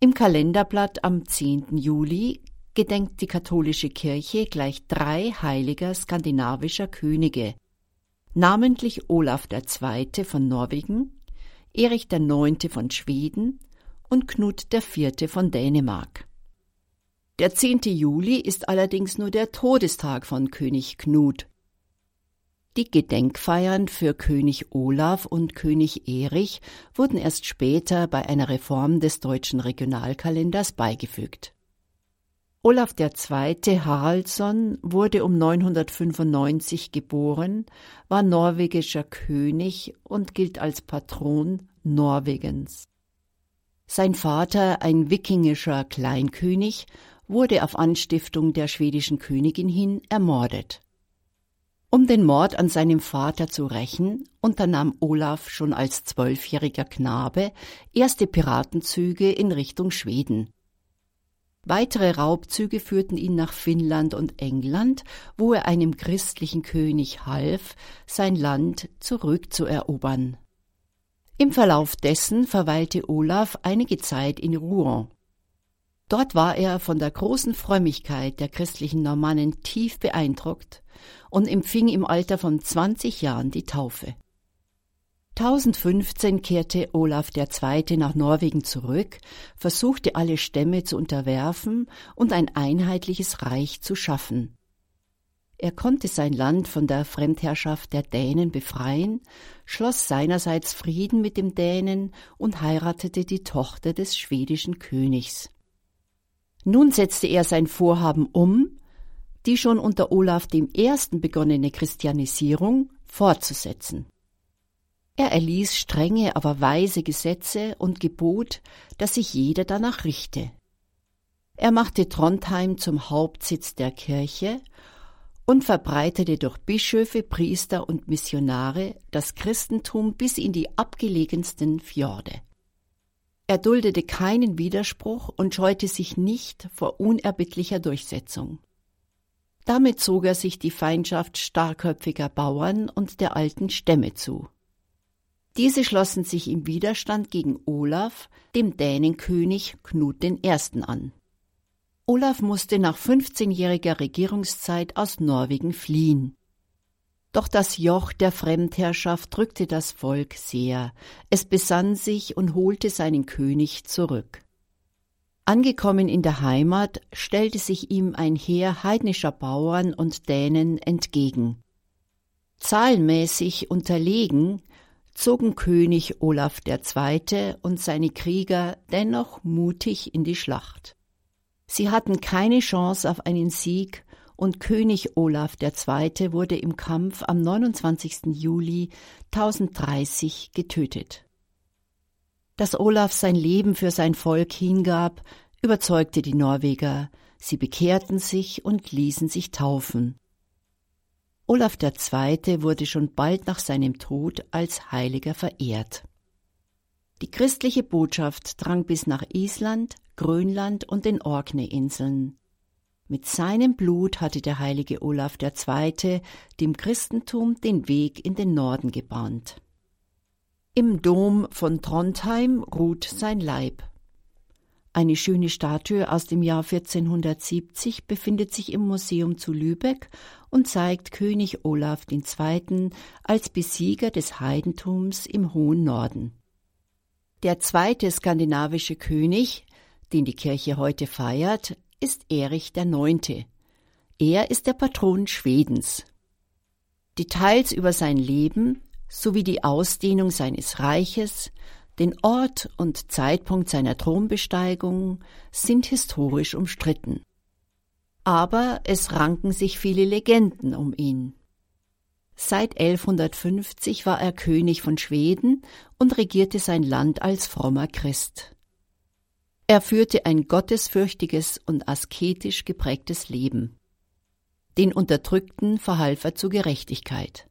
Im Kalenderblatt am 10. Juli gedenkt die katholische Kirche gleich drei heiliger skandinavischer Könige, namentlich Olaf II. von Norwegen, Erich IX. von Schweden und Knut IV. von Dänemark. Der 10. Juli ist allerdings nur der Todestag von König Knut. Die Gedenkfeiern für König Olaf und König Erich wurden erst später bei einer Reform des deutschen Regionalkalenders beigefügt. Olaf II. Haraldsson wurde um 995 geboren, war norwegischer König und gilt als Patron Norwegens. Sein Vater, ein wikingischer Kleinkönig, wurde auf Anstiftung der schwedischen Königin hin ermordet. Um den Mord an seinem Vater zu rächen, unternahm Olaf schon als zwölfjähriger Knabe erste Piratenzüge in Richtung Schweden. Weitere Raubzüge führten ihn nach Finnland und England, wo er einem christlichen König half, sein Land zurückzuerobern. Im Verlauf dessen verweilte Olaf einige Zeit in Rouen. Dort war er von der großen Frömmigkeit der christlichen Normannen tief beeindruckt und empfing im Alter von 20 Jahren die Taufe. 1015 kehrte Olaf II. nach Norwegen zurück, versuchte alle Stämme zu unterwerfen und ein einheitliches Reich zu schaffen. Er konnte sein Land von der Fremdherrschaft der Dänen befreien, schloss seinerseits Frieden mit dem Dänen und heiratete die Tochter des schwedischen Königs. Nun setzte er sein Vorhaben um, die schon unter Olaf I. begonnene Christianisierung fortzusetzen. Er erließ strenge, aber weise Gesetze und gebot, dass sich jeder danach richte. Er machte Trondheim zum Hauptsitz der Kirche und verbreitete durch Bischöfe, Priester und Missionare das Christentum bis in die abgelegensten Fjorde. Er duldete keinen Widerspruch und scheute sich nicht vor unerbittlicher Durchsetzung. Damit zog er sich die Feindschaft starrköpfiger Bauern und der alten Stämme zu. Diese schlossen sich im Widerstand gegen Olaf, dem Dänenkönig Knut I. an. Olaf musste nach 15-jähriger Regierungszeit aus Norwegen fliehen. Doch das Joch der Fremdherrschaft drückte das Volk sehr. Es besann sich und holte seinen König zurück. Angekommen in der Heimat stellte sich ihm ein Heer heidnischer Bauern und Dänen entgegen. Zahlenmäßig unterlegen zogen König Olaf II. und seine Krieger dennoch mutig in die Schlacht. Sie hatten keine Chance auf einen Sieg und König Olaf II. wurde im Kampf am 29. Juli 1030 getötet. Dass Olaf sein Leben für sein Volk hingab, überzeugte die Norweger, sie bekehrten sich und ließen sich taufen. Olaf II. wurde schon bald nach seinem Tod als Heiliger verehrt. Die christliche Botschaft drang bis nach Island, Grönland und den Orkney-Inseln. Mit seinem Blut hatte der heilige Olaf II. dem Christentum den Weg in den Norden gebahnt. Im Dom von Trondheim ruht sein Leib. Eine schöne Statue aus dem Jahr 1470 befindet sich im Museum zu Lübeck und zeigt König Olaf II. als Besieger des Heidentums im hohen Norden. Der zweite skandinavische König, den die Kirche heute feiert, ist Erich IX. Er ist der Patron Schwedens. Details über sein Leben sowie die Ausdehnung seines Reiches, den Ort und Zeitpunkt seiner Thronbesteigung sind historisch umstritten. Aber es ranken sich viele Legenden um ihn. Seit 1150 war er König von Schweden und regierte sein Land als frommer Christ. Er führte ein gottesfürchtiges und asketisch geprägtes Leben. Den Unterdrückten verhalf er zu Gerechtigkeit.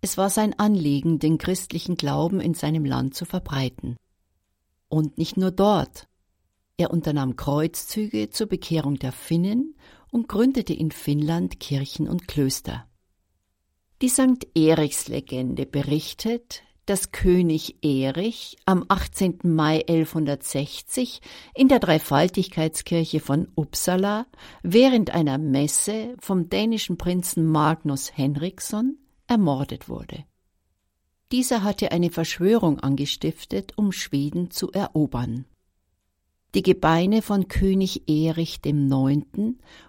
Es war sein Anliegen, den christlichen Glauben in seinem Land zu verbreiten. Und nicht nur dort. Er unternahm Kreuzzüge zur Bekehrung der Finnen und gründete in Finnland Kirchen und Klöster. Die St. Erichs Legende berichtet, dass König Erich am 18. Mai 1160 in der Dreifaltigkeitskirche von Uppsala während einer Messe vom dänischen Prinzen Magnus Henriksson ermordet wurde. Dieser hatte eine Verschwörung angestiftet, um Schweden zu erobern. Die Gebeine von König Erich IX.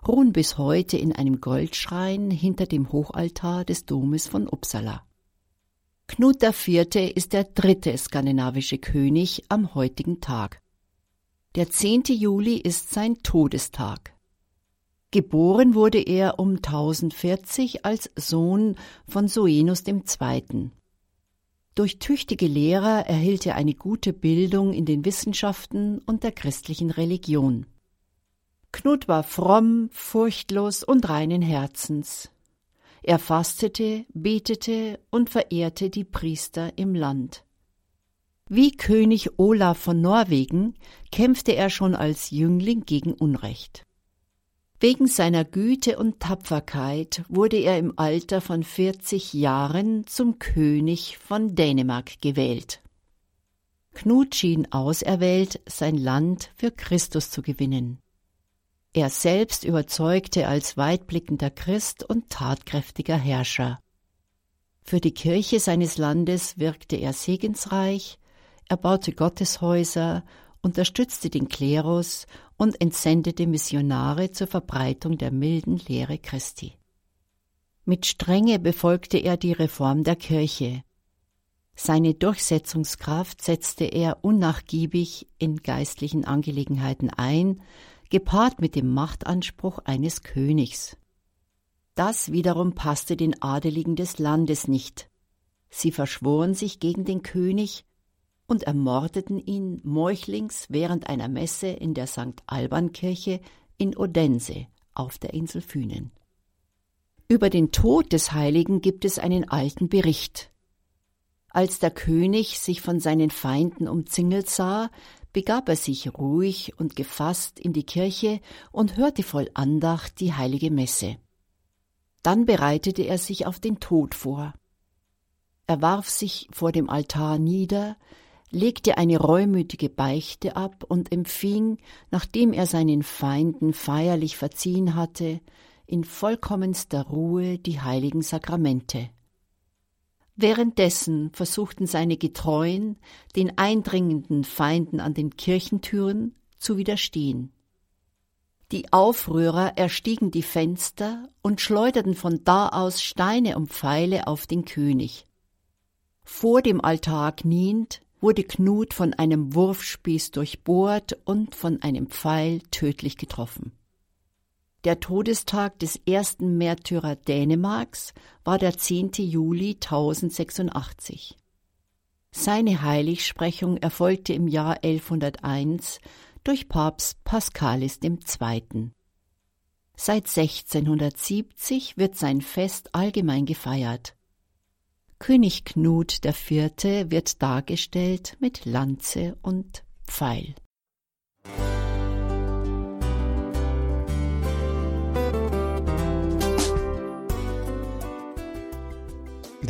ruhen bis heute in einem Goldschrein hinter dem Hochaltar des Domes von Uppsala. Knut IV. ist der dritte skandinavische König am heutigen Tag. Der 10. Juli ist sein Todestag. Geboren wurde er um 1040 als Sohn von Soenus II. Durch tüchtige Lehrer erhielt er eine gute Bildung in den Wissenschaften und der christlichen Religion. Knut war fromm, furchtlos und reinen Herzens. Er fastete, betete und verehrte die Priester im Land. Wie König Olaf von Norwegen kämpfte er schon als Jüngling gegen Unrecht. Wegen seiner Güte und Tapferkeit wurde er im Alter von 40 Jahren zum König von Dänemark gewählt. Knut schien auserwählt, sein Land für Christus zu gewinnen. Er selbst überzeugte als weitblickender Christ und tatkräftiger Herrscher. Für die Kirche seines Landes wirkte er segensreich, er baute Gotteshäuser unterstützte den Klerus und entsendete Missionare zur Verbreitung der milden Lehre Christi. Mit Strenge befolgte er die Reform der Kirche. Seine Durchsetzungskraft setzte er unnachgiebig in geistlichen Angelegenheiten ein, gepaart mit dem Machtanspruch eines Königs. Das wiederum passte den Adeligen des Landes nicht. Sie verschworen sich gegen den König und ermordeten ihn meuchlings während einer Messe in der St. Alban-Kirche in Odense auf der Insel Fünen. Über den Tod des Heiligen gibt es einen alten Bericht. Als der König sich von seinen Feinden umzingelt sah, begab er sich ruhig und gefasst in die Kirche und hörte voll Andacht die heilige Messe. Dann bereitete er sich auf den Tod vor. Er warf sich vor dem Altar nieder, legte eine reumütige Beichte ab und empfing, nachdem er seinen Feinden feierlich verziehen hatte, in vollkommenster Ruhe die heiligen Sakramente. Währenddessen versuchten seine Getreuen, den eindringenden Feinden an den Kirchentüren zu widerstehen. Die Aufrührer erstiegen die Fenster und schleuderten von da aus Steine und Pfeile auf den König. Vor dem Altar kniend wurde Knut von einem Wurfspieß durchbohrt und von einem Pfeil tödlich getroffen. Der Todestag des ersten Märtyrer Dänemarks war der 10. Juli 1086. Seine Heiligsprechung erfolgte im Jahr 1101 durch Papst Paschalis II. Seit 1670 wird sein Fest allgemein gefeiert. König Knut IV. wird dargestellt mit Lanze und Pfeil.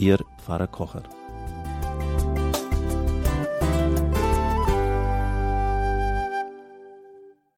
Ihr Pfarrer Kocher.